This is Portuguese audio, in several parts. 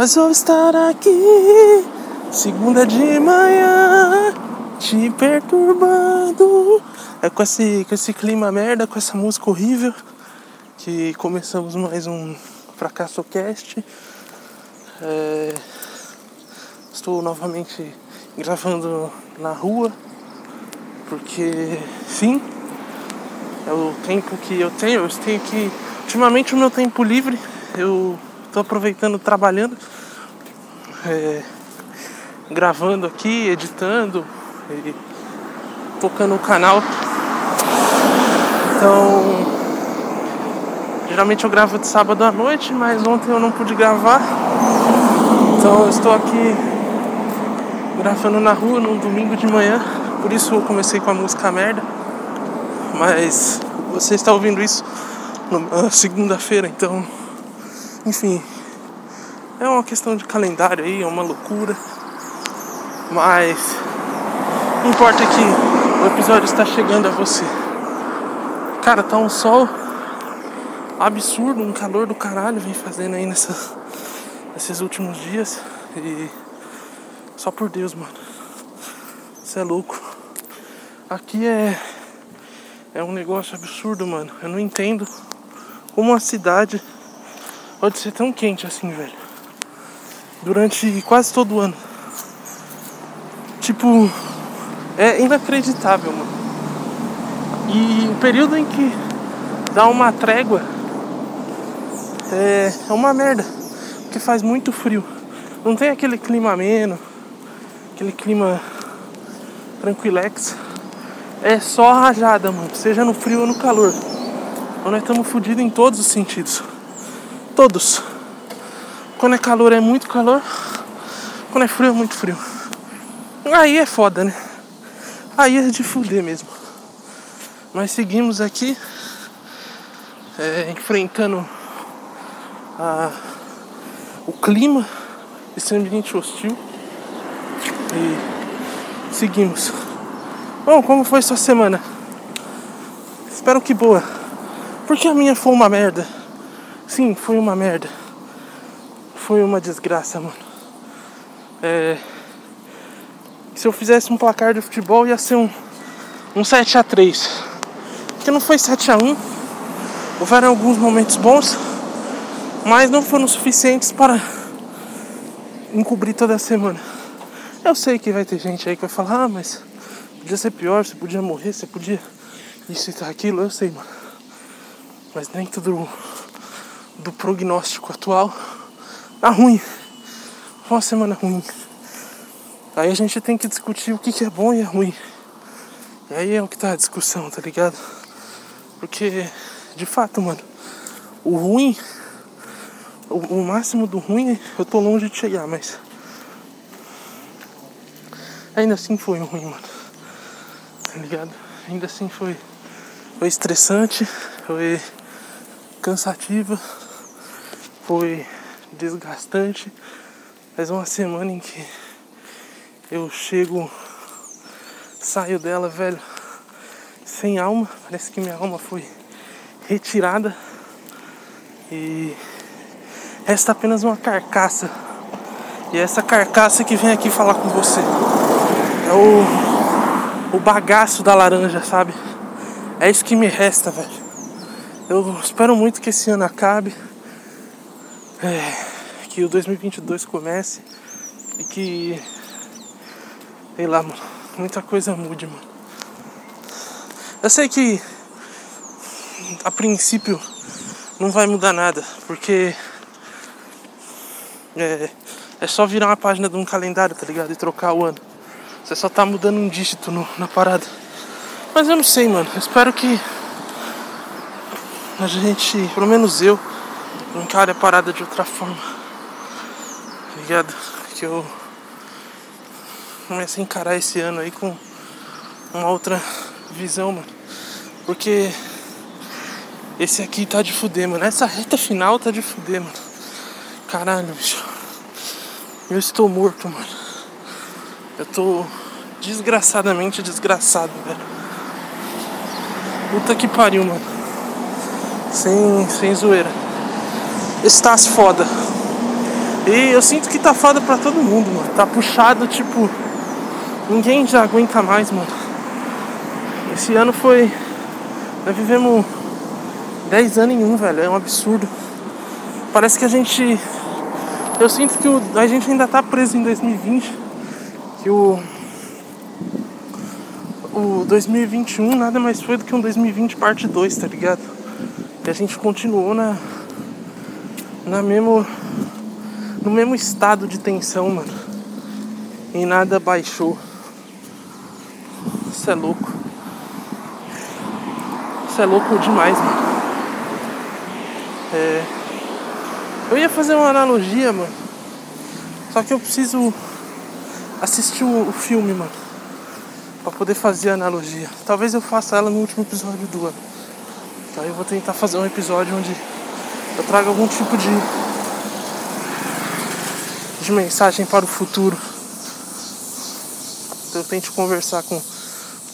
Mas vou estar aqui, segunda de manhã, te perturbando. É com esse, com esse clima merda, com essa música horrível, que começamos mais um Fracasso Cast. É, estou novamente gravando na rua, porque sim, é o tempo que eu tenho. Eu tenho que. Ultimamente, o meu tempo livre, eu estou aproveitando trabalhando, é, gravando aqui, editando e tocando o canal. Então, geralmente eu gravo de sábado à noite, mas ontem eu não pude gravar. Então eu estou aqui gravando na rua num domingo de manhã, por isso eu comecei com a música merda. Mas você está ouvindo isso na segunda-feira, então enfim, é uma questão de calendário aí, é uma loucura. Mas não importa que o episódio está chegando a você. Cara, tá um sol absurdo, um calor do caralho vem fazendo aí nessas, nesses últimos dias. E só por Deus, mano. Isso é louco. Aqui é é um negócio absurdo, mano. Eu não entendo como uma cidade pode ser tão quente assim, velho. Durante quase todo o ano. Tipo, é inacreditável, mano. E o período em que dá uma trégua é, é uma merda. Porque faz muito frio. Não tem aquele clima ameno, aquele clima tranquilex. É só rajada, mano. Seja no frio ou no calor. Então nós estamos fodidos em todos os sentidos. Todos. Quando é calor é muito calor. Quando é frio é muito frio. Aí é foda, né? Aí é de fuder mesmo. Nós seguimos aqui é, enfrentando a, o clima, esse ambiente hostil. E seguimos. Bom, como foi sua semana? Espero que boa. Porque a minha foi uma merda. Sim, foi uma merda. Foi uma desgraça, mano. É... Se eu fizesse um placar de futebol ia ser um, um 7 a 3 Porque não foi 7 a 1 Houveram alguns momentos bons, mas não foram suficientes para encobrir toda a semana. Eu sei que vai ter gente aí que vai falar, ah, mas podia ser pior, você podia morrer, você podia isso e aquilo, eu sei, mano. Mas dentro do do prognóstico atual, tá ruim. Foi uma semana ruim. Aí a gente tem que discutir o que, que é bom e é ruim. E aí é o que tá a discussão, tá ligado? Porque, de fato, mano, o ruim, o, o máximo do ruim, eu tô longe de chegar, mas. Ainda assim foi ruim, mano. Tá ligado? Ainda assim foi. Foi estressante, foi cansativa foi desgastante. Faz uma semana em que eu chego, saio dela, velho, sem alma. Parece que minha alma foi retirada e resta apenas uma carcaça. E é essa carcaça que vem aqui falar com você. É o, o bagaço da laranja, sabe? É isso que me resta, velho. Eu espero muito que esse ano acabe é, que o 2022 comece e que, sei lá, mano, muita coisa mude, mano. Eu sei que a princípio não vai mudar nada, porque é, é só virar uma página de um calendário, tá ligado? E trocar o ano. Você só tá mudando um dígito no, na parada. Mas eu não sei, mano. Eu espero que a gente, pelo menos eu, encare a parada de outra forma. Tá ligado? Que eu comecei a encarar esse ano aí com uma outra visão, mano. Porque esse aqui tá de fuder, mano. Essa reta final tá de fuder, mano. Caralho, bicho. Eu estou morto, mano. Eu tô desgraçadamente desgraçado, velho. Puta que pariu, mano. Sem, sem zoeira. Estás foda. E eu sinto que tá foda pra todo mundo, mano. Tá puxado, tipo. Ninguém já aguenta mais, mano. Esse ano foi. Nós vivemos 10 anos em um, velho. É um absurdo. Parece que a gente. Eu sinto que o... a gente ainda tá preso em 2020. Que o. O 2021 nada mais foi do que um 2020 parte 2, tá ligado? E a gente continuou na. Na mesmo no mesmo estado de tensão, mano. E nada baixou. Isso é louco. Isso é louco demais, mano. É. Eu ia fazer uma analogia, mano. Só que eu preciso assistir o, filme, mano. Pra poder fazer a analogia. Talvez eu faça ela no último episódio do ano. Aí eu vou tentar fazer um episódio onde eu trago algum tipo de de mensagem para o futuro. Eu tente conversar com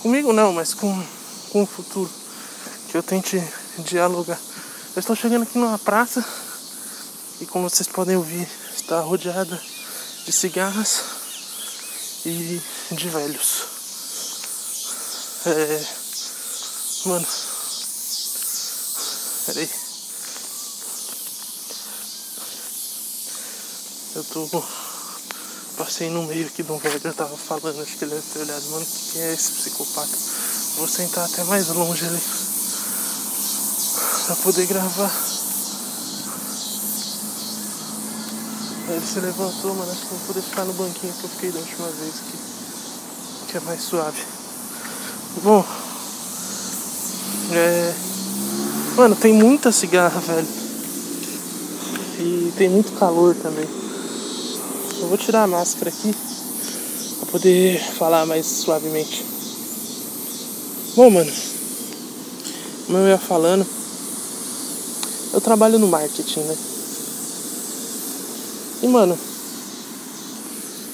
comigo não, mas com, com o futuro. Que eu tente dialogar. Eu estou chegando aqui numa praça e como vocês podem ouvir, está rodeada de cigarras e de velhos. É. Mano. Peraí. Eu tô. Passei no meio aqui de um velho, eu tava falando, acho que ele deve ter olhado, mano, quem é esse psicopata? Vou sentar até mais longe ali. Pra poder gravar. Ele se levantou, mano, acho que vou poder ficar no banquinho que eu fiquei da última vez aqui. Que é mais suave. Bom. É. Mano, tem muita cigarra, velho. E tem muito calor também. Eu vou tirar a máscara aqui para poder falar mais suavemente. Bom, mano, como eu ia falando, eu trabalho no marketing, né? E, mano,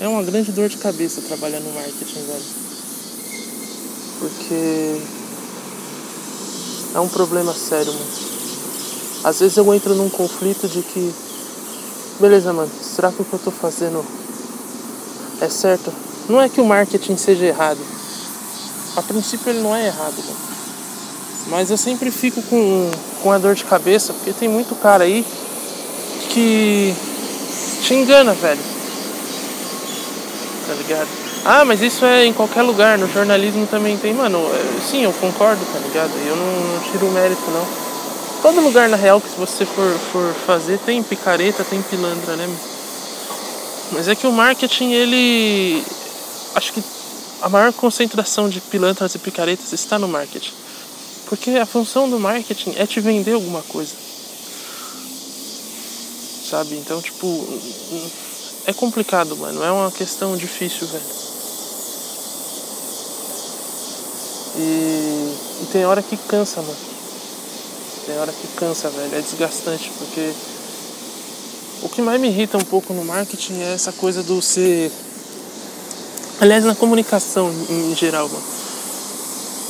é uma grande dor de cabeça trabalhar no marketing, velho. Porque é um problema sério, mano. Às vezes eu entro num conflito de que beleza, mano, será que o que eu tô fazendo é certo? Não é que o marketing seja errado. A princípio ele não é errado, mano. Mas eu sempre fico com, com a dor de cabeça, porque tem muito cara aí que te engana, velho. Tá ligado? Ah, mas isso é em qualquer lugar, no jornalismo também tem. Mano, é, sim, eu concordo, tá ligado? Eu não, não tiro o mérito, não. Todo lugar na real que você for, for fazer tem picareta, tem pilantra, né? Mas é que o marketing, ele. Acho que a maior concentração de pilantras e picaretas está no marketing. Porque a função do marketing é te vender alguma coisa. Sabe? Então, tipo. É complicado, mano. É uma questão difícil, velho. E, e tem hora que cansa, mano. Tem hora que cansa, velho. É desgastante, porque o que mais me irrita um pouco no marketing é essa coisa do ser. Aliás, na comunicação em geral, mano.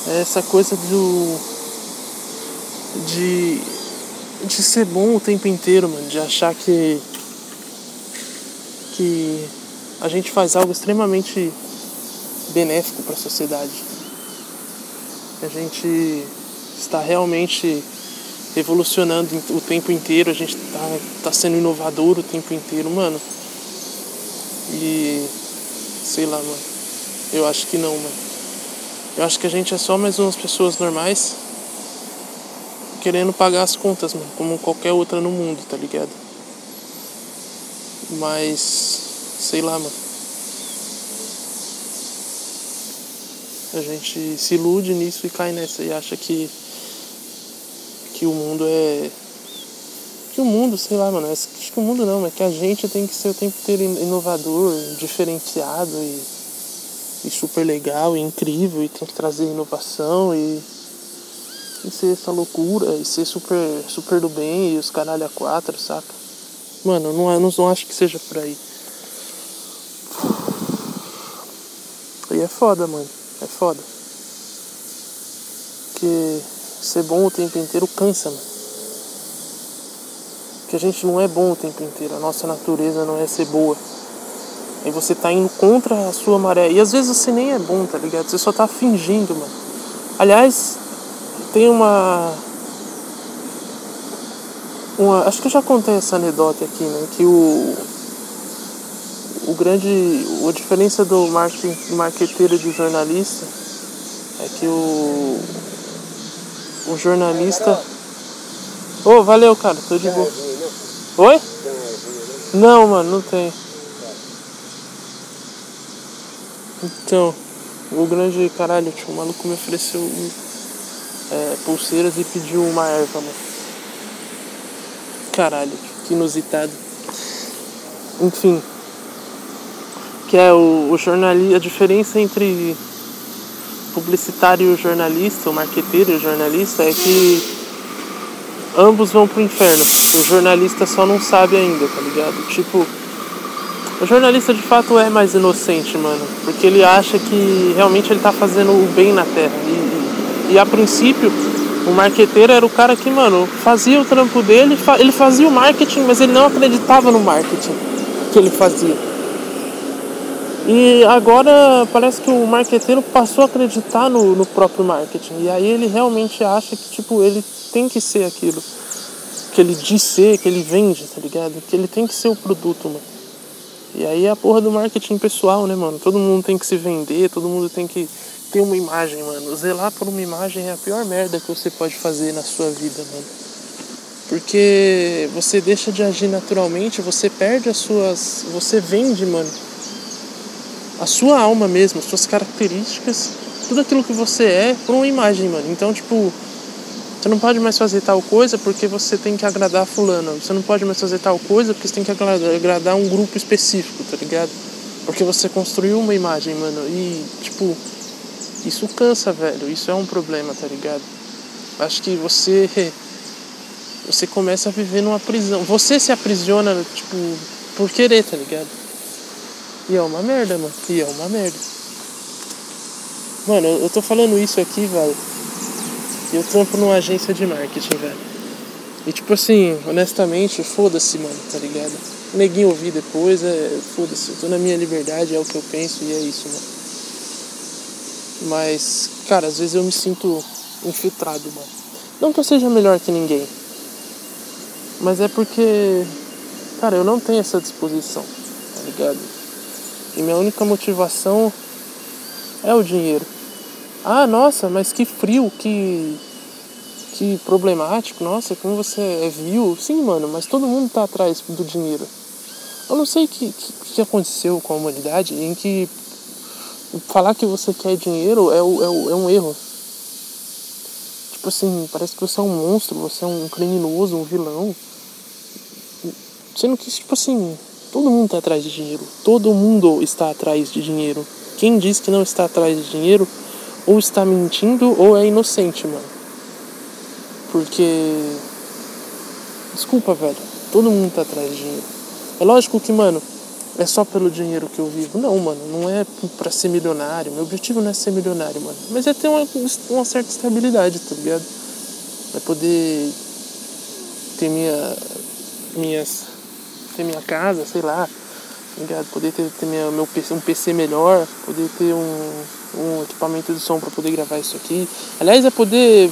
É essa coisa do. De. De ser bom o tempo inteiro, mano. De achar que. Que a gente faz algo extremamente benéfico para a sociedade. A gente está realmente evolucionando o tempo inteiro, a gente tá, tá sendo inovador o tempo inteiro, mano. E sei lá, mano. Eu acho que não, mano. Eu acho que a gente é só mais umas pessoas normais querendo pagar as contas, mano, como qualquer outra no mundo, tá ligado? Mas sei lá, mano. A gente se ilude nisso e cai nessa e acha que que o mundo é. Que o mundo, sei lá, mano, acho que o mundo não, é que a gente tem que ser o tempo inteiro inovador, diferenciado e, e super legal e incrível e tem que trazer inovação e, e ser essa loucura e ser super, super do bem e os caralho a quatro, saca? Mano, não, não, não acho que seja por aí. E é foda, mano. É foda. Porque ser bom o tempo inteiro cansa, mano. Porque a gente não é bom o tempo inteiro. A nossa natureza não é ser boa. Aí você tá indo contra a sua maré. E às vezes você nem é bom, tá ligado? Você só tá fingindo, mano. Aliás, tem uma. uma acho que eu já contei essa anedota aqui, né? Que o. O grande. A diferença do marketing, marqueteiro e do jornalista é que o. O jornalista. Ô, oh, valeu, cara, tô de boa. Oi? Não, mano, não tem. Então, o grande caralho, tio, o maluco me ofereceu é, pulseiras e pediu uma erva, mano. Caralho, que inusitado. Enfim. Que é o, o jornalista. A diferença entre publicitário e jornalista, o marqueteiro e o jornalista, é que ambos vão pro inferno. O jornalista só não sabe ainda, tá ligado? Tipo o jornalista de fato é mais inocente, mano. Porque ele acha que realmente ele tá fazendo o bem na terra. E, e a princípio, o marqueteiro era o cara que, mano, fazia o trampo dele, ele fazia o marketing, mas ele não acreditava no marketing que ele fazia. E agora parece que o marqueteiro passou a acreditar no, no próprio marketing. E aí ele realmente acha que, tipo, ele tem que ser aquilo que ele diz ser, que ele vende, tá ligado? Que ele tem que ser o produto, mano. E aí é a porra do marketing pessoal, né, mano? Todo mundo tem que se vender, todo mundo tem que ter uma imagem, mano. Zelar por uma imagem é a pior merda que você pode fazer na sua vida, mano. Porque você deixa de agir naturalmente, você perde as suas. Você vende, mano. A sua alma mesmo, as suas características, tudo aquilo que você é por uma imagem, mano. Então, tipo, você não pode mais fazer tal coisa porque você tem que agradar fulano. Você não pode mais fazer tal coisa porque você tem que agradar um grupo específico, tá ligado? Porque você construiu uma imagem, mano. E, tipo, isso cansa, velho. Isso é um problema, tá ligado? Acho que você. Você começa a viver numa prisão. Você se aprisiona, tipo, por querer, tá ligado? E é uma merda, mano. E é uma merda. Mano, eu tô falando isso aqui, velho eu trampo numa agência de marketing, velho. E tipo assim, honestamente, foda-se, mano, tá ligado? Neguinho ouvir depois, é. Foda-se, eu tô na minha liberdade, é o que eu penso e é isso, mano. Mas, cara, às vezes eu me sinto infiltrado, mano. Não que eu seja melhor que ninguém. Mas é porque, cara, eu não tenho essa disposição, tá ligado? E minha única motivação é o dinheiro. Ah, nossa, mas que frio, que que problemático, nossa, como você é. Sim, mano, mas todo mundo tá atrás do dinheiro. Eu não sei o que, que, que aconteceu com a humanidade em que falar que você quer dinheiro é, é, é um erro. Tipo assim, parece que você é um monstro, você é um criminoso, um vilão. Sendo que, tipo assim, todo mundo tá atrás de dinheiro. Todo mundo está atrás de dinheiro. Quem diz que não está atrás de dinheiro ou está mentindo ou é inocente, mano. Porque. Desculpa, velho. Todo mundo tá atrás de dinheiro. É lógico que, mano, é só pelo dinheiro que eu vivo. Não, mano, não é pra ser milionário. Meu objetivo não é ser milionário, mano. Mas é ter uma, uma certa estabilidade, tá ligado? É poder ter minha. minhas. ter minha casa, sei lá. Tá ligado? Poder ter, ter minha, meu PC, um PC melhor, poder ter um um equipamento de som para poder gravar isso aqui. Aliás, é poder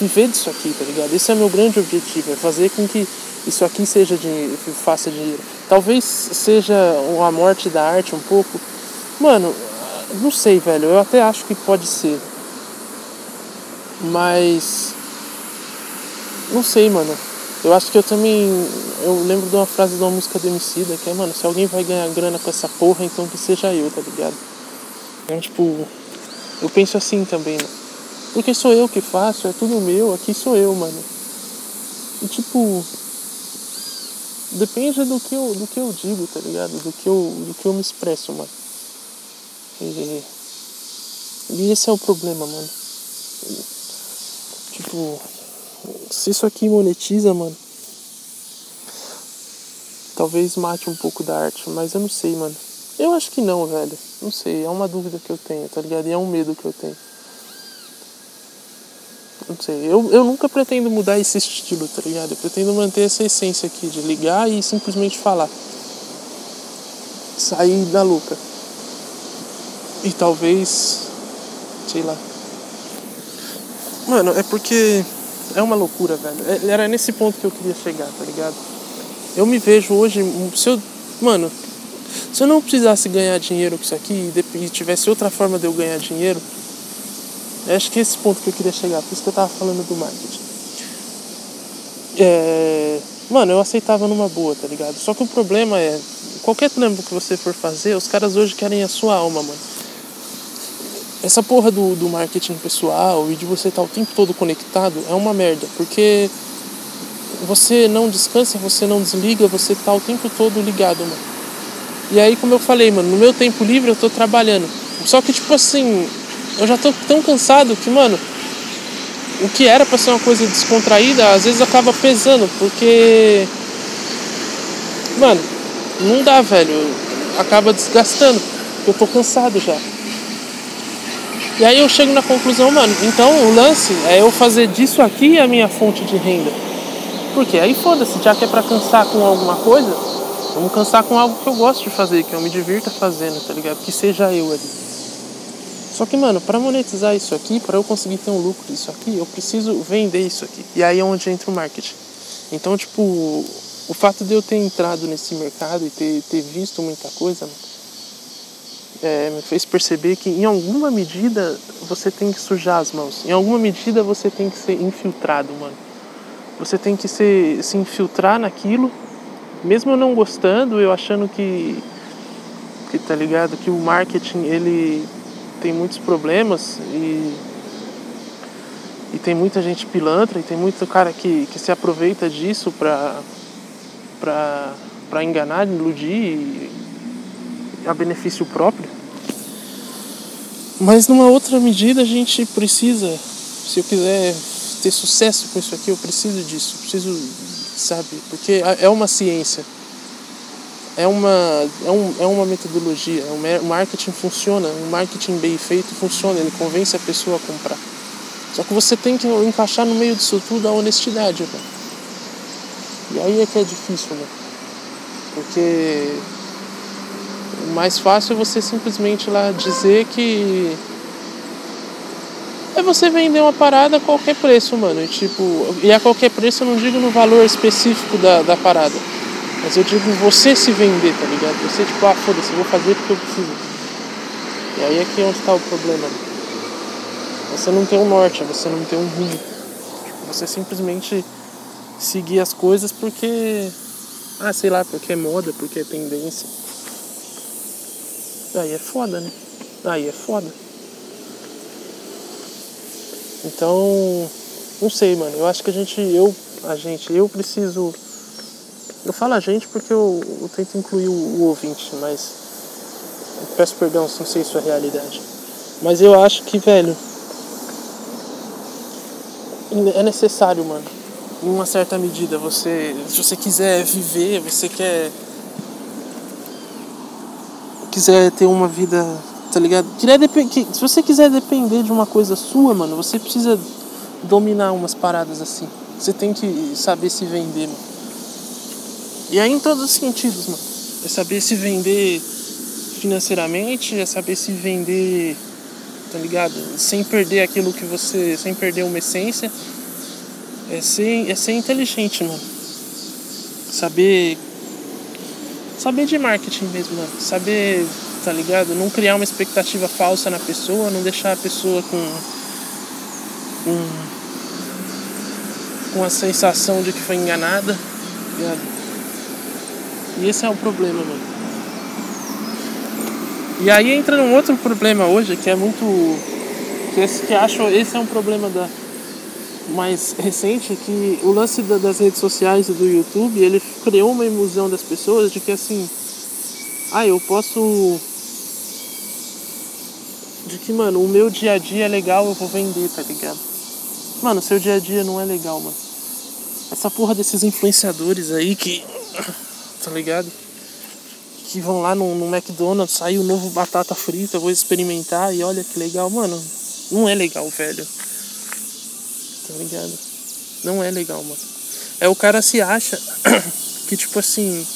viver disso aqui, tá ligado? Esse é meu grande objetivo, é fazer com que isso aqui seja dinheiro, faça dinheiro. Talvez seja a morte da arte um pouco. Mano, não sei, velho. Eu até acho que pode ser. Mas. Não sei, mano. Eu acho que eu também. Eu lembro de uma frase de uma música do Emicida que é, mano, se alguém vai ganhar grana com essa porra, então que seja eu, tá ligado? Então, tipo, eu penso assim também, né? Porque sou eu que faço, é tudo meu, aqui sou eu, mano. E tipo, depende do que eu, do que eu digo, tá ligado? Do que eu, do que eu me expresso, mano. E, e esse é o problema, mano. Tipo, se isso aqui monetiza, mano, talvez mate um pouco da arte, mas eu não sei, mano. Eu acho que não, velho. Não sei, é uma dúvida que eu tenho, tá ligado? E é um medo que eu tenho. Não sei, eu, eu nunca pretendo mudar esse estilo, tá ligado? Eu pretendo manter essa essência aqui de ligar e simplesmente falar. Sair da louca. E talvez. Sei lá. Mano, é porque. É uma loucura, velho. É, era nesse ponto que eu queria chegar, tá ligado? Eu me vejo hoje. Se eu. Mano, se eu não precisasse ganhar dinheiro com isso aqui e tivesse outra forma de eu ganhar dinheiro, acho que é esse ponto que eu queria chegar, por isso que eu tava falando do marketing. É, mano, eu aceitava numa boa, tá ligado? Só que o problema é, qualquer trampo que você for fazer, os caras hoje querem a sua alma, mano. Essa porra do, do marketing pessoal e de você estar tá o tempo todo conectado é uma merda, porque você não descansa, você não desliga, você tá o tempo todo ligado, mano. E aí, como eu falei, mano, no meu tempo livre eu tô trabalhando. Só que, tipo assim, eu já tô tão cansado que, mano, o que era pra ser uma coisa descontraída, às vezes acaba pesando, porque. Mano, não dá, velho. Acaba desgastando. Eu tô cansado já. E aí eu chego na conclusão, mano, então o lance é eu fazer disso aqui a minha fonte de renda. Porque aí foda-se, já que é pra cansar com alguma coisa, Vamos cansar com algo que eu gosto de fazer, que eu me divirta fazendo, tá ligado? Que seja eu ali. Só que, mano, para monetizar isso aqui, para eu conseguir ter um lucro disso aqui, eu preciso vender isso aqui. E aí é onde entra o marketing. Então, tipo, o fato de eu ter entrado nesse mercado e ter, ter visto muita coisa, é, me fez perceber que em alguma medida você tem que sujar as mãos. Em alguma medida você tem que ser infiltrado, mano. Você tem que ser, se infiltrar naquilo mesmo eu não gostando, eu achando que, que tá ligado, que o marketing ele tem muitos problemas e, e tem muita gente pilantra e tem muito cara que, que se aproveita disso pra enganar, iludir a benefício próprio. Mas numa outra medida a gente precisa, se eu quiser ter sucesso com isso aqui, eu preciso disso, preciso sabe? Porque é uma ciência, é uma, é, um, é uma metodologia, é o marketing funciona, um marketing bem feito funciona, ele convence a pessoa a comprar. Só que você tem que encaixar no meio disso tudo a honestidade, velho. E aí é que é difícil, né? Porque o mais fácil é você simplesmente lá dizer que é você vender uma parada a qualquer preço, mano. E, tipo, e a qualquer preço eu não digo no valor específico da, da parada. Mas eu digo você se vender, tá ligado? Você, tipo, ah, foda-se, eu vou fazer porque eu preciso. E aí é que é onde está o problema. Você não tem um norte, você não tem um rumo. Tipo, você simplesmente seguir as coisas porque. Ah, sei lá, porque é moda, porque é tendência. Aí é foda, né? Aí é foda. Então, não sei, mano. Eu acho que a gente, eu, a gente, eu preciso. Eu falo a gente porque eu, eu tento incluir o, o ouvinte, mas. peço perdão se não sei se é realidade. Mas eu acho que, velho. É necessário, mano. Em uma certa medida, você. Se você quiser viver, você quer. Quiser ter uma vida tá ligado? Se você quiser depender de uma coisa sua, mano, você precisa dominar umas paradas assim. Você tem que saber se vender, mano. E aí em todos os sentidos, mano. É saber se vender financeiramente, é saber se vender, tá ligado? Sem perder aquilo que você. sem perder uma essência. É ser, é ser inteligente, mano. Saber. Saber de marketing mesmo, mano. Saber tá ligado? Não criar uma expectativa falsa na pessoa, não deixar a pessoa com. com. com a sensação de que foi enganada, tá ligado? E esse é o problema, mano. E aí entra num outro problema hoje que é muito. que, esse, que acho esse é um problema da mais recente que o lance das redes sociais e do YouTube ele criou uma ilusão das pessoas de que assim ah eu posso de que, mano, o meu dia a dia é legal, eu vou vender, tá ligado? Mano, seu dia a dia não é legal, mano. Essa porra desses influenciadores aí que. Tá ligado? que vão lá no, no McDonald's, saiu o novo batata frita, vou experimentar e olha que legal, mano. Não é legal, velho. Tá ligado? Não é legal, mano. É o cara se acha que tipo assim.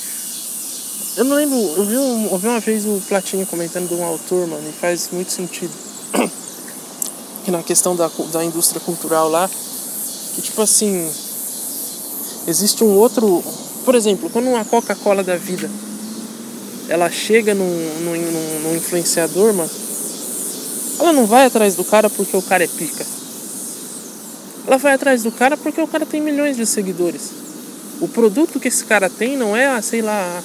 Eu não lembro, eu vi, um, eu vi uma vez o Platinho comentando de um autor, mano, e faz muito sentido. que na questão da, da indústria cultural lá, que tipo assim. Existe um outro. Por exemplo, quando uma Coca-Cola da vida ela chega num, num, num, num influenciador, mano, ela não vai atrás do cara porque o cara é pica. Ela vai atrás do cara porque o cara tem milhões de seguidores. O produto que esse cara tem não é, sei lá,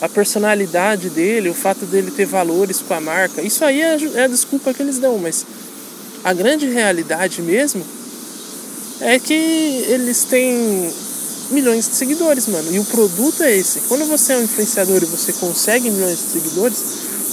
a personalidade dele, o fato dele ter valores com a marca. Isso aí é, é a desculpa que eles dão, mas a grande realidade mesmo é que eles têm milhões de seguidores, mano. E o produto é esse. Quando você é um influenciador e você consegue milhões de seguidores,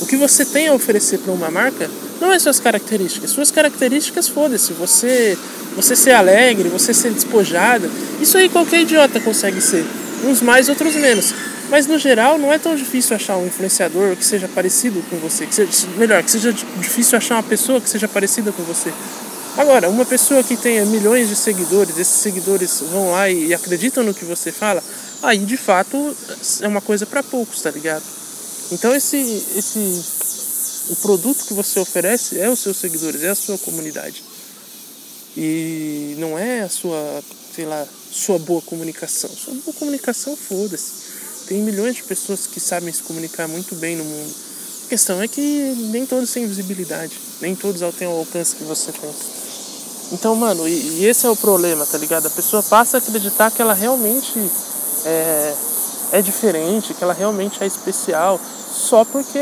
o que você tem a oferecer para uma marca não é suas características. Suas características, foda-se. Você, você ser alegre, você ser despojada. Isso aí qualquer idiota consegue ser. Uns mais, outros menos. Mas no geral, não é tão difícil achar um influenciador que seja parecido com você. Que seja, melhor, que seja difícil achar uma pessoa que seja parecida com você. Agora, uma pessoa que tenha milhões de seguidores, esses seguidores vão lá e acreditam no que você fala, aí de fato é uma coisa para poucos, tá ligado? Então esse, esse o produto que você oferece é os seus seguidores, é a sua comunidade. E não é a sua, sei lá, sua boa comunicação. Sua boa comunicação, foda-se. Tem milhões de pessoas que sabem se comunicar muito bem no mundo. A questão é que nem todos têm visibilidade, nem todos têm o alcance que você tem. Então, mano, e, e, esse é o problema, tá ligado? A pessoa passa a acreditar que ela realmente é, é diferente, que ela realmente é especial, só porque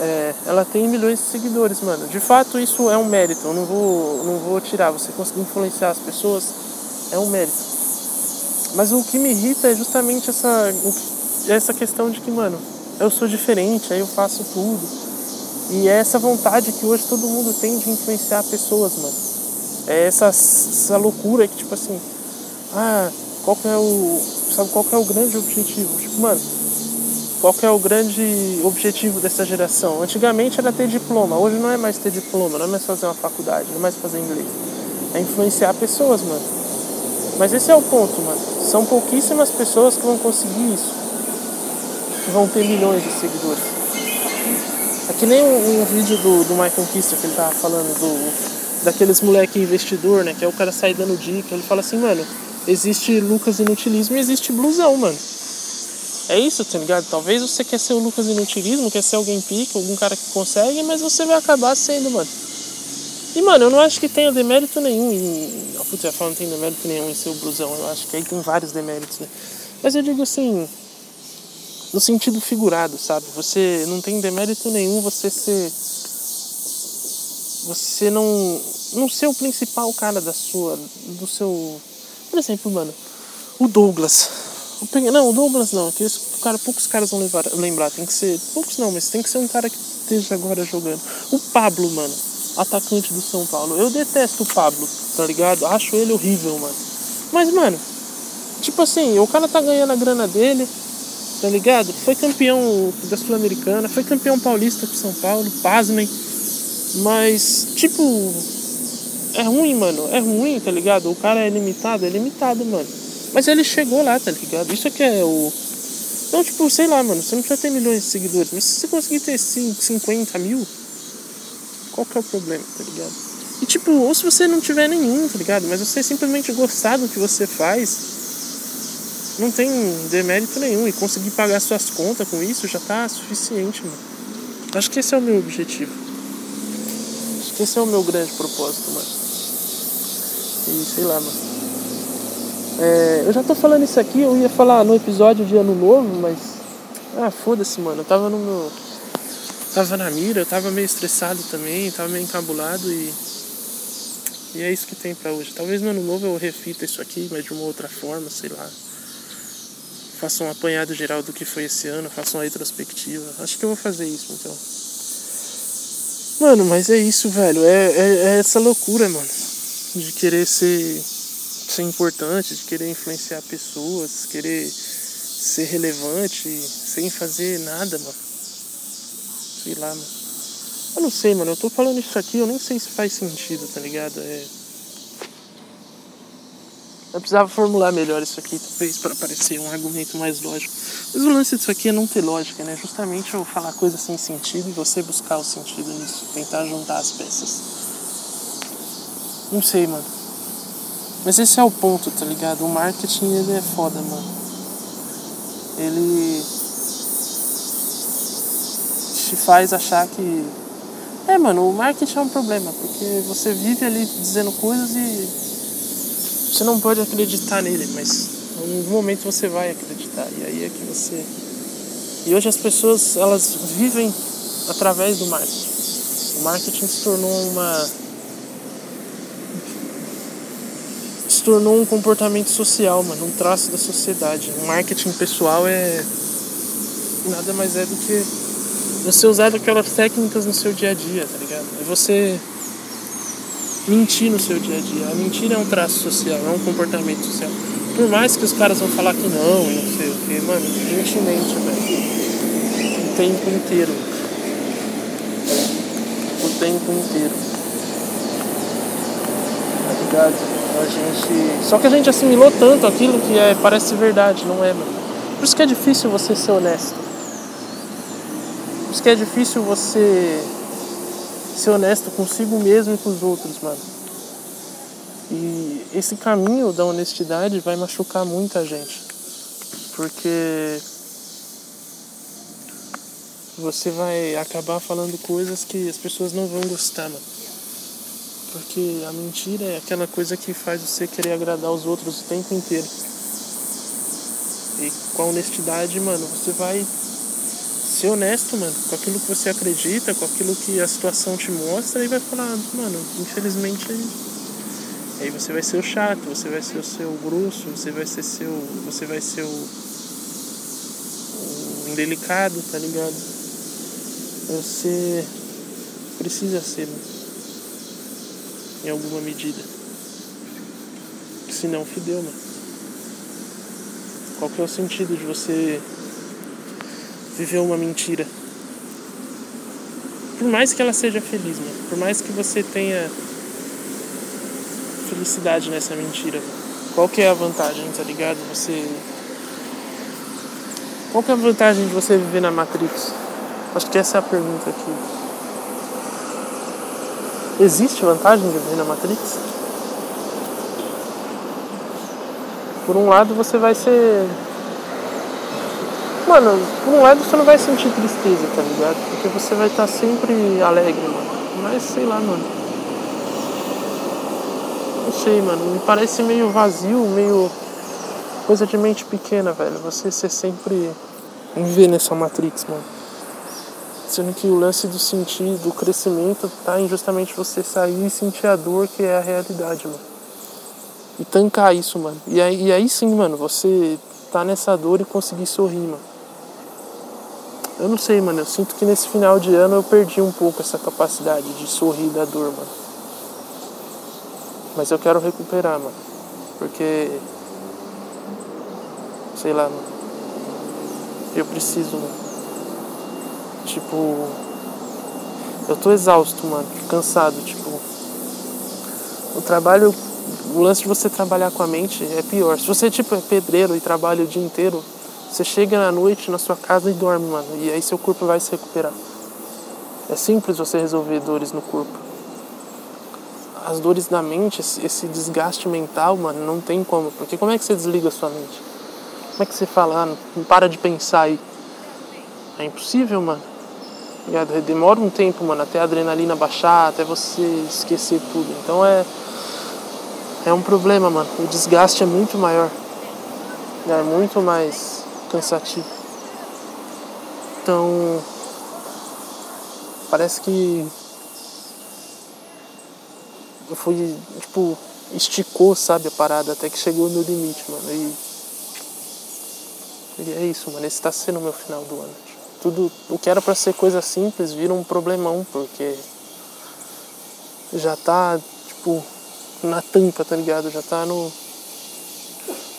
é, ela tem milhões de seguidores, mano. De fato, isso é um mérito. Eu não vou, não vou tirar. Você conseguir influenciar as pessoas é um mérito. Mas o que me irrita é justamente essa, essa questão de que, mano, eu sou diferente, aí eu faço tudo. E é essa vontade que hoje todo mundo tem de influenciar pessoas, mano. É essa, essa loucura que, tipo assim, ah, qual que é o. Sabe qual que é o grande objetivo? Tipo, mano, qual que é o grande objetivo dessa geração? Antigamente era ter diploma, hoje não é mais ter diploma, não é mais fazer uma faculdade, não é mais fazer inglês. É influenciar pessoas, mano. Mas esse é o ponto, mano. São pouquíssimas pessoas que vão conseguir isso. Que vão ter milhões de seguidores. Que nem um, um vídeo do, do My Conquista que ele tava falando, do, daqueles moleque investidor, né? Que é o cara sair dando dica. Ele fala assim, mano, existe Lucas Inutilismo e existe blusão, mano. É isso, tá ligado? Talvez você quer ser o Lucas Inutilismo, quer ser alguém pica, algum cara que consegue, mas você vai acabar sendo, mano. E, mano, eu não acho que tenha demérito nenhum em. Putz, eu falo não tem demérito nenhum em ser o blusão. Eu acho que aí tem vários deméritos, né? Mas eu digo assim, no sentido figurado, sabe? Você não tem demérito nenhum você ser você não não ser o principal cara da sua do seu por exemplo, mano, o Douglas. Não, o Douglas não, que esse cara poucos caras vão lembrar, lembrar, tem que ser poucos não, mas tem que ser um cara que esteja agora jogando. O Pablo, mano, atacante do São Paulo. Eu detesto o Pablo, tá ligado? Acho ele horrível, mano. Mas, mano, tipo assim, o cara tá ganhando a grana dele, tá ligado? Foi campeão da Sul-Americana, foi campeão paulista com São Paulo, pasmem. Mas, tipo, é ruim, mano, é ruim, tá ligado? O cara é limitado, é limitado, mano. Mas ele chegou lá, tá ligado? Isso aqui é o. Então, tipo, sei lá, mano, você não precisa ter milhões de seguidores, mas se você conseguir ter 5, 50 mil, qual que é o problema, tá ligado? E tipo, ou se você não tiver nenhum, tá ligado? Mas você simplesmente gostar do que você faz, não tem demérito nenhum. E conseguir pagar suas contas com isso já tá suficiente, mano. Acho que esse é o meu objetivo. Acho que esse é o meu grande propósito, mano. E sei lá, mano. É, eu já tô falando isso aqui, eu ia falar no episódio de ano novo, mas. Ah, foda-se, mano. Eu tava no meu. Tava na mira, eu tava meio estressado também, tava meio encabulado e. E é isso que tem para hoje. Talvez no ano novo eu refita isso aqui, mas de uma outra forma, sei lá faça um apanhado geral do que foi esse ano, faça uma retrospectiva. Acho que eu vou fazer isso então. Mano, mas é isso, velho. É, é, é essa loucura, mano. De querer ser, ser importante, de querer influenciar pessoas, querer ser relevante, sem fazer nada, mano. Sei lá, mano. Eu não sei, mano. Eu tô falando isso aqui, eu nem sei se faz sentido, tá ligado? É. Eu precisava formular melhor isso aqui, talvez, para parecer um argumento mais lógico. Mas o lance disso aqui é não ter lógica, né? Justamente eu falar coisas sem sentido e você buscar o sentido nisso, tentar juntar as peças. Não sei, mano. Mas esse é o ponto, tá ligado? O marketing, ele é foda, mano. Ele te faz achar que. É, mano, o marketing é um problema, porque você vive ali dizendo coisas e você não pode acreditar nele, mas em algum momento você vai acreditar. E aí é que você. E hoje as pessoas, elas vivem através do marketing. O marketing se tornou uma. Se tornou um comportamento social, mano, um traço da sociedade. O marketing pessoal é. Nada mais é do que você usar aquelas técnicas no seu dia a dia, tá ligado? É você mentir no seu dia a dia. A mentira é um traço social, é um comportamento social. Por mais que os caras vão falar que não e não sei o que, mano, gente mente, velho. O tempo inteiro. O tempo inteiro. Tá ligado? A gente. Só que a gente assimilou tanto aquilo que é, parece verdade, não é, mano. Por isso que é difícil você ser honesto. Por isso que é difícil você ser honesto consigo mesmo e com os outros, mano. E esse caminho da honestidade vai machucar muita gente. Porque você vai acabar falando coisas que as pessoas não vão gostar, mano. Porque a mentira é aquela coisa que faz você querer agradar os outros o tempo inteiro. E com a honestidade, mano, você vai ser honesto, mano, com aquilo que você acredita, com aquilo que a situação te mostra e vai falar, mano, infelizmente aí você vai ser o chato, você vai ser o seu grosso, você vai ser seu. Você vai ser o. o indelicado, tá ligado? Você precisa ser, mano, em alguma medida. Senão fideu, mano. Qual que é o sentido de você viver uma mentira. Por mais que ela seja feliz, mano. Por mais que você tenha felicidade nessa mentira. Qual que é a vantagem, tá ligado? Você. Qual que é a vantagem de você viver na Matrix? Acho que essa é a pergunta aqui. Existe vantagem de viver na Matrix? Por um lado você vai ser Mano, por um lado você não vai sentir tristeza, tá ligado? Porque você vai estar sempre alegre, mano. Mas sei lá, mano. Não sei, mano. Me parece meio vazio, meio. coisa de mente pequena, velho. Você ser sempre. viver nessa Matrix, mano. Sendo que o lance do sentido, do crescimento, tá em justamente você sair e sentir a dor que é a realidade, mano. E tancar isso, mano. E aí, e aí sim, mano, você tá nessa dor e conseguir sorrir, mano. Eu não sei, mano. Eu sinto que nesse final de ano eu perdi um pouco essa capacidade de sorrir da dor, mano. Mas eu quero recuperar, mano. Porque. Sei lá, mano. Eu preciso, mano. Tipo. Eu tô exausto, mano. Cansado, tipo. O trabalho. O lance de você trabalhar com a mente é pior. Se você, tipo, é pedreiro e trabalha o dia inteiro você chega na noite na sua casa e dorme, mano. E aí seu corpo vai se recuperar. É simples você resolver dores no corpo. As dores da mente, esse desgaste mental, mano, não tem como. Porque como é que você desliga a sua mente? Como é que você fala, ah, não para de pensar aí? É impossível, mano. Demora um tempo, mano, até a adrenalina baixar, até você esquecer tudo. Então é. É um problema, mano. O desgaste é muito maior. É muito mais cansativo. Então, parece que eu fui, tipo, esticou, sabe, a parada até que chegou no limite, mano. E, e é isso, mano. Esse tá sendo o meu final do ano. Tudo o que era para ser coisa simples vira um problemão, porque já tá, tipo, na tampa, tá ligado? Já tá no,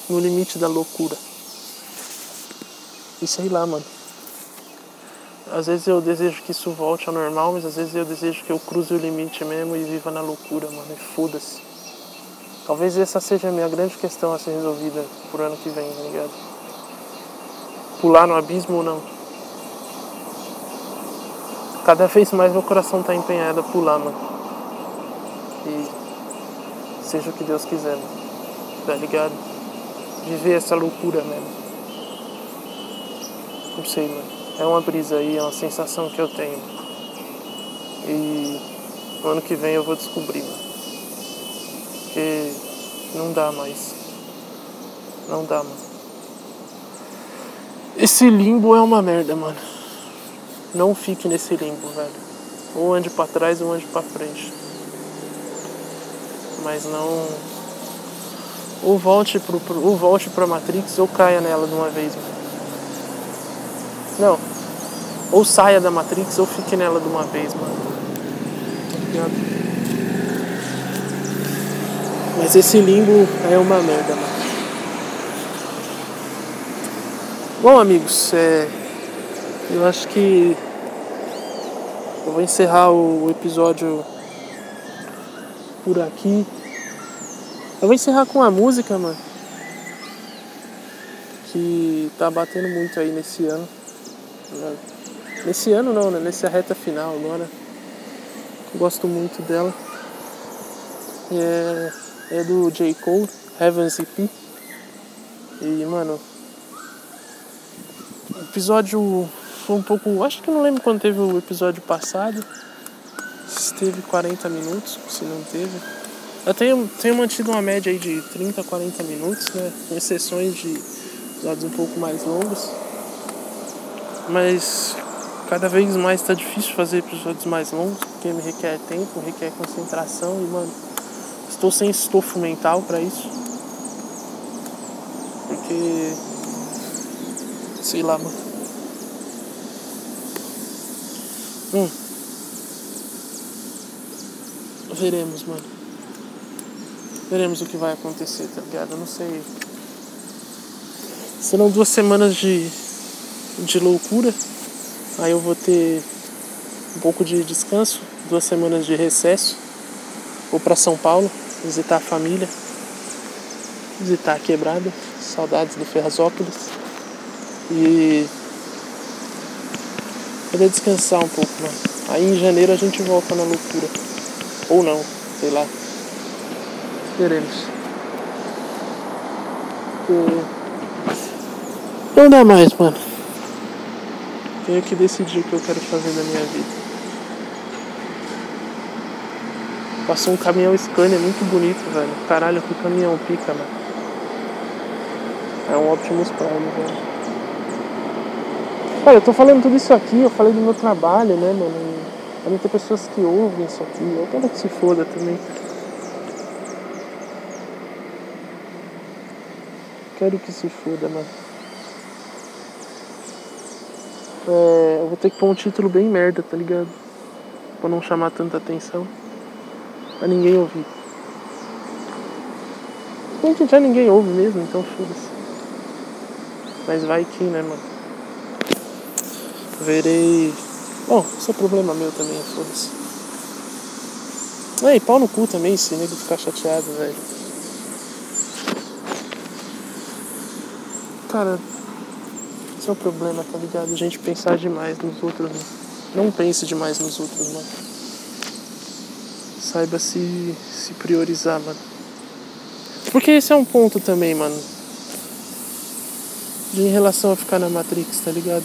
no limite da loucura. E sei lá, mano. Às vezes eu desejo que isso volte ao normal, mas às vezes eu desejo que eu cruze o limite mesmo e viva na loucura, mano. E foda-se. Talvez essa seja a minha grande questão a ser resolvida por ano que vem, tá ligado? Pular no abismo ou não. Cada vez mais meu coração tá empenhado a pular, mano. E seja o que Deus quiser, mano. Tá ligado? Viver essa loucura mesmo. Não sei, mano. É uma brisa aí, é uma sensação que eu tenho. E no ano que vem eu vou descobrir, mano. Porque não dá mais. Não dá, mano. Esse limbo é uma merda, mano. Não fique nesse limbo, velho. Ou ande pra trás ou ande pra frente. Mas não. Ou volte, pro, ou volte pra Matrix ou caia nela de uma vez, mano. Não. Ou saia da Matrix ou fique nela de uma vez, mano. Mas esse limbo é uma merda, mano. Bom, amigos, é, eu acho que eu vou encerrar o episódio por aqui. Eu vou encerrar com a música, mano. Que tá batendo muito aí nesse ano. Nesse ano não, né? Nessa reta final agora. Gosto muito dela. É, é do J. Cole, Heaven's EP. E, mano, episódio foi um pouco. Acho que não lembro quando teve o episódio passado. Se teve 40 minutos, se não teve. Eu tenho, tenho mantido uma média aí de 30 a 40 minutos, né? Com exceções de episódios um pouco mais longos. Mas cada vez mais tá difícil fazer episódios mais longos, porque me requer tempo, requer concentração e, mano, estou sem estofo mental para isso. Porque. Sei lá, mano. Hum. Veremos, mano. Veremos o que vai acontecer, tá ligado? Eu não sei. Serão duas semanas de, de loucura Aí eu vou ter um pouco de descanso, duas semanas de recesso. Vou para São Paulo visitar a família, visitar a quebrada, saudades do Ferrazópolis. E poder descansar um pouco, mano. Aí em janeiro a gente volta na loucura. Ou não, sei lá. Veremos. Não dá mais, mano. Tenho que decidir o que eu quero fazer na minha vida. Passou um caminhão Scania muito bonito, velho. Caralho, que caminhão pica, mano. É um Optimus Prime, velho. Cara, eu tô falando tudo isso aqui, eu falei do meu trabalho, né, mano? Também tem pessoas que ouvem isso aqui. Eu quero que se foda também. Quero que se foda, mano. É, eu vou ter que pôr um título bem merda, tá ligado? Pra não chamar tanta atenção. Pra ninguém ouvir. Gente, já ninguém ouve mesmo, então foda-se. Mas vai que, né, mano? Verei. Bom, isso é problema meu também, foda-se. Ei, pau no cu também, se nego ficar chateado, velho. Cara, esse é o problema, tá ligado? A gente pensar demais nos outros. Né? Não pense demais nos outros, mano. Saiba se, se priorizar, mano. Porque esse é um ponto também, mano. De em relação a ficar na Matrix, tá ligado?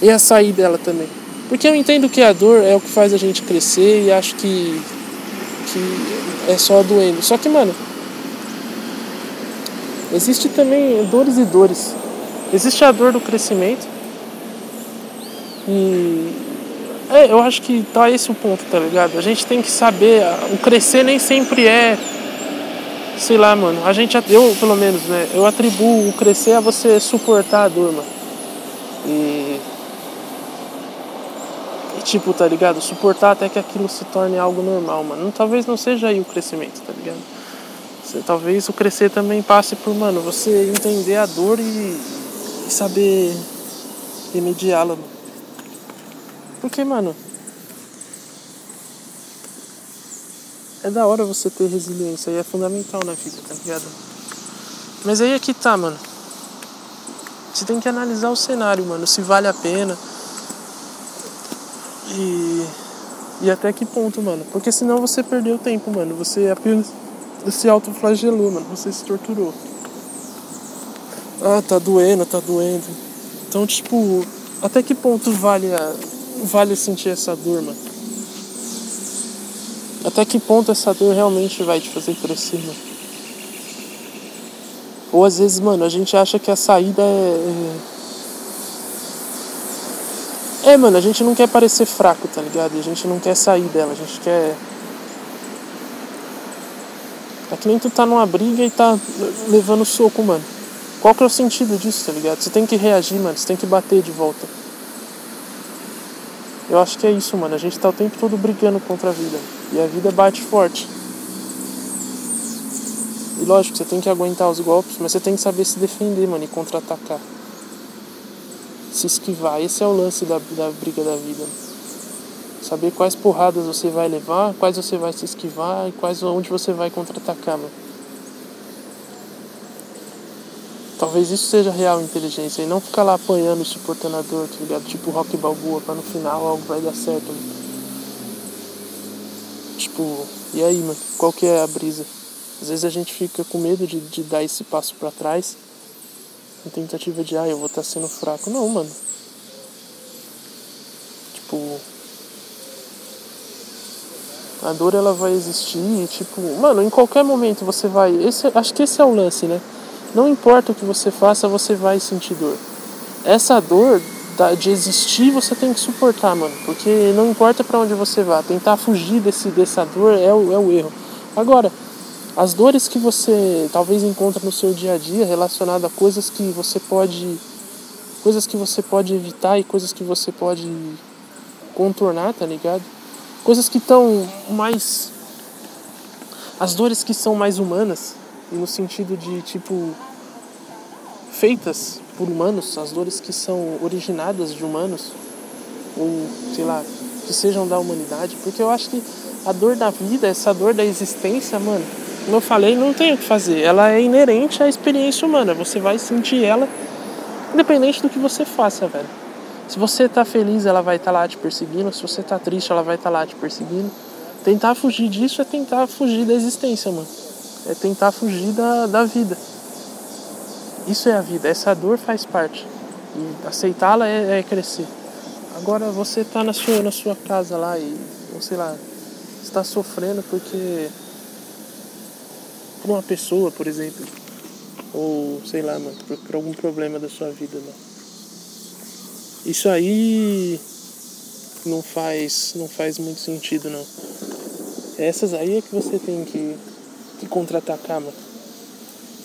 E a sair dela também. Porque eu entendo que a dor é o que faz a gente crescer e acho que. que é só doendo. Só que, mano. Existe também dores e dores. Existe a dor do crescimento. E é, eu acho que tá esse o ponto, tá ligado? A gente tem que saber, o crescer nem sempre é sei lá, mano. A gente eu, pelo menos, né, eu atribuo o crescer a você suportar a dor, mano. E tipo, tá ligado? Suportar até que aquilo se torne algo normal, mano. Talvez não seja aí o crescimento, tá ligado? Talvez o crescer também passe por, mano, você entender a dor e e saber remediá-la. Porque, mano. É da hora você ter resiliência e é fundamental na vida, tá ligado? Mas aí é que tá, mano. Você tem que analisar o cenário, mano, se vale a pena. E. E até que ponto, mano. Porque senão você perdeu tempo, mano. Você apenas se autoflagelou, mano. Você se torturou. Ah, tá doendo, tá doendo. Então, tipo, até que ponto vale a, vale sentir essa dor, mano? Até que ponto essa dor realmente vai te fazer crescer, mano? Ou às vezes, mano, a gente acha que a saída é. É, é mano, a gente não quer parecer fraco, tá ligado? A gente não quer sair dela, a gente quer. É que nem tu tá numa briga e tá levando soco, mano. Qual que é o sentido disso, tá ligado? Você tem que reagir, mano. Você tem que bater de volta. Eu acho que é isso, mano. A gente tá o tempo todo brigando contra a vida. E a vida bate forte. E lógico, você tem que aguentar os golpes, mas você tem que saber se defender, mano, e contra-atacar. Se esquivar. Esse é o lance da, da briga da vida. Saber quais porradas você vai levar, quais você vai se esquivar e quais onde você vai contra-atacar, mano. Talvez isso seja real inteligência e não ficar lá apanhando e suportando a dor, tá ligado? Tipo rock balboa, pra no final algo vai dar certo, mano. Tipo, e aí, mano? Qual que é a brisa? Às vezes a gente fica com medo de, de dar esse passo para trás, na tentativa de, ah, eu vou estar tá sendo fraco. Não, mano. Tipo, a dor ela vai existir e, tipo, mano, em qualquer momento você vai. Esse, acho que esse é o lance, né? Não importa o que você faça, você vai sentir dor. Essa dor de existir você tem que suportar, mano. Porque não importa para onde você vá, tentar fugir desse, dessa dor é o, é o erro. Agora, as dores que você talvez encontre no seu dia a dia relacionadas a coisas que você pode coisas que você pode evitar e coisas que você pode contornar, tá ligado? Coisas que estão mais as dores que são mais humanas no sentido de tipo feitas por humanos, as dores que são originadas de humanos ou sei lá, que sejam da humanidade, porque eu acho que a dor da vida, essa dor da existência, mano, como eu falei, não tem o que fazer. Ela é inerente à experiência humana. Você vai sentir ela independente do que você faça, velho. Se você tá feliz, ela vai estar tá lá te perseguindo. Se você tá triste, ela vai estar tá lá te perseguindo. Tentar fugir disso é tentar fugir da existência, mano é tentar fugir da, da vida. Isso é a vida, essa dor faz parte. E aceitá-la é, é, crescer. Agora você está na sua, na sua casa lá e, ou sei lá, está sofrendo porque por uma pessoa, por exemplo, ou sei lá, mano, por, por algum problema da sua vida. Isso aí não faz, não faz muito sentido, não. Essas aí é que você tem que contra-atacar, mano.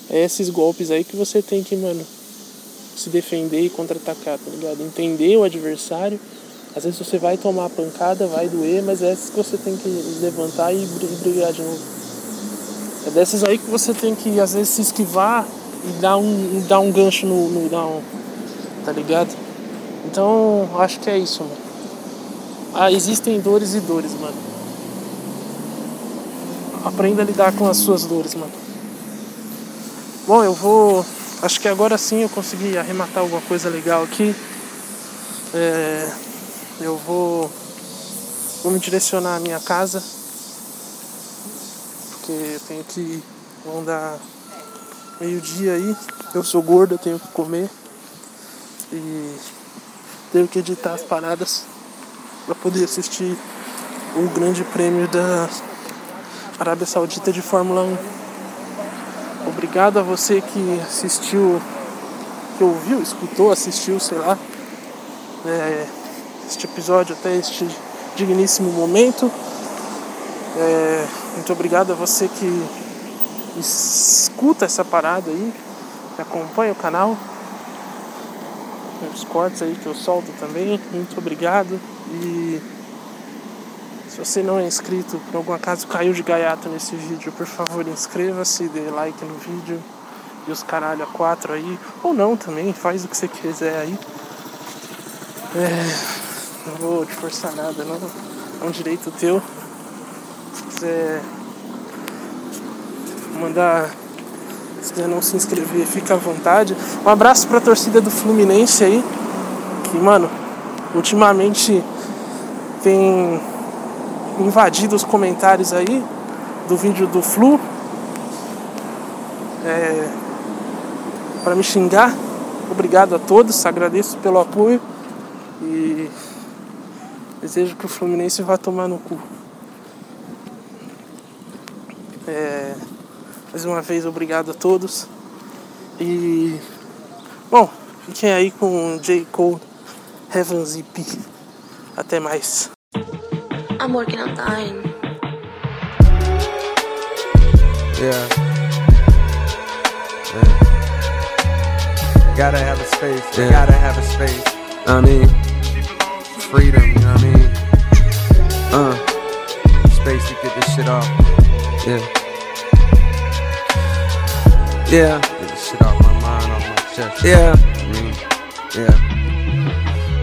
É esses golpes aí que você tem que, mano, se defender e contra-atacar, tá ligado? Entender o adversário. Às vezes você vai tomar a pancada, vai doer, mas é essas que você tem que levantar e brigar de novo. É dessas aí que você tem que, às vezes, se esquivar e dar um, dar um gancho no, no down, tá ligado? Então, acho que é isso, mano. Ah, existem dores e dores, mano. Aprenda a lidar com as suas dores, mano. Bom, eu vou. Acho que agora sim eu consegui arrematar alguma coisa legal aqui. É... Eu vou. Vou me direcionar à minha casa. Porque eu tenho que. Vão dar meio-dia aí. Eu sou gordo, eu tenho que comer. E tenho que editar as paradas para poder assistir o grande prêmio da Arábia Saudita de Fórmula 1. Obrigado a você que assistiu, que ouviu, escutou, assistiu, sei lá, é, este episódio até este digníssimo momento. É, muito obrigado a você que escuta essa parada aí, que acompanha o canal, os cortes aí que eu solto também. Muito obrigado e você não é inscrito, por algum acaso caiu de gaiato nesse vídeo, por favor inscreva-se, dê like no vídeo e os caralho a quatro aí, ou não também, faz o que você quiser aí. É... Não vou te forçar nada, não. É um direito teu. Se quiser mandar. Se quiser não se inscrever, fica à vontade. Um abraço pra torcida do Fluminense aí. Que, mano, ultimamente tem invadido os comentários aí do vídeo do Flu. É, para me xingar. Obrigado a todos, agradeço pelo apoio e desejo que o Fluminense vá tomar no cu. É, mais uma vez, obrigado a todos. E. Bom, fiquem aí com J. Cole, Heaven's EP. Até mais. I'm working on dying. Yeah. yeah. Gotta have a space. Yeah. Gotta have a space. I mean, freedom, you know what I mean? Uh, space to get this shit off. Yeah. Yeah. Get this shit off my mind, off my chest. Yeah. I mean, yeah.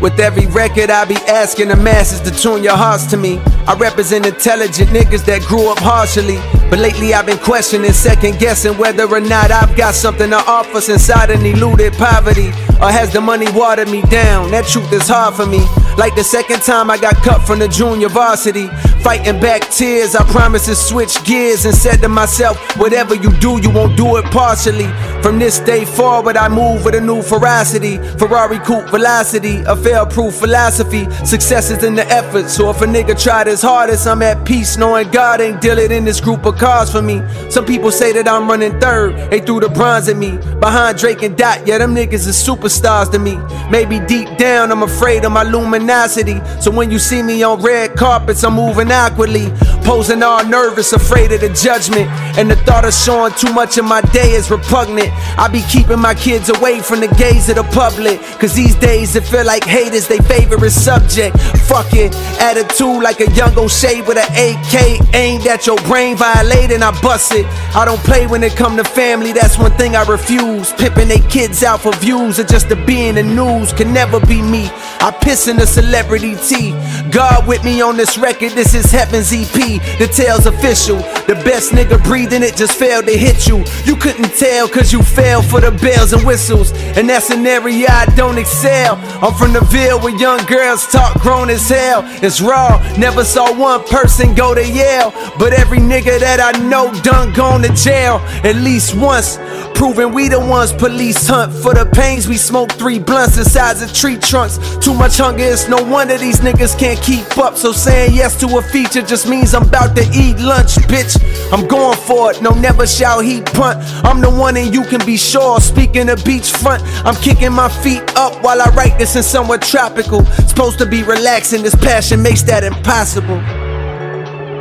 With every record, I be asking the masses to tune your hearts to me. I represent intelligent niggas that grew up harshly. But lately I've been questioning, second guessing whether or not I've got something to offer since I done eluded poverty. Or has the money watered me down? That truth is hard for me. Like the second time I got cut from the junior varsity. Fighting back tears, I promised to switch gears and said to myself, whatever you do, you won't do it partially. From this day forward, I move with a new ferocity. Ferrari coupe velocity, a fail proof philosophy. Success is in the effort, so if a nigga tried his hardest, I'm at peace knowing God ain't dealing in this group of cars for me. Some people say that I'm running third, they threw the bronze at me. Behind Drake and Dot, yeah, them niggas is superstars to me. Maybe deep down, I'm afraid of my luminosity. So when you see me on red carpets, I'm moving awkwardly. Posing all nervous, afraid of the judgment. And the thought of showing too much of my day is repugnant. I be keeping my kids away from the gaze of the public. Cause these days it feel like hate is their favorite subject. Fuck it, attitude like a young O'Shea with an AK aimed at your brain, violating, I bust it. I don't play when it come to family, that's one thing I refuse. Pimping they kids out for views or just to be in the news can never be me. I piss in the celebrity tea. God with me on this record, this is Heaven's EP. The tale's official. The best nigga breathing it just failed to hit you. You couldn't tell cause you fell for the bells and whistles. And that's an area I don't excel. I'm from the Ville where young girls talk grown as hell. It's raw, never saw one person go to Yale. But every nigga that I know done gone to jail at least once. Proving we the ones police hunt for the pains we smoke three blunts inside of tree trunks. Much hunger, it's no wonder these niggas can't keep up. So saying yes to a feature just means I'm about to eat lunch, bitch. I'm going for it, no never shall he punt. I'm the one and you can be sure. Speaking of beachfront, I'm kicking my feet up while I write this in somewhere tropical. Supposed to be relaxing, this passion makes that impossible.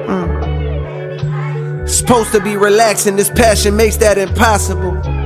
Mm. Supposed to be relaxing, this passion makes that impossible.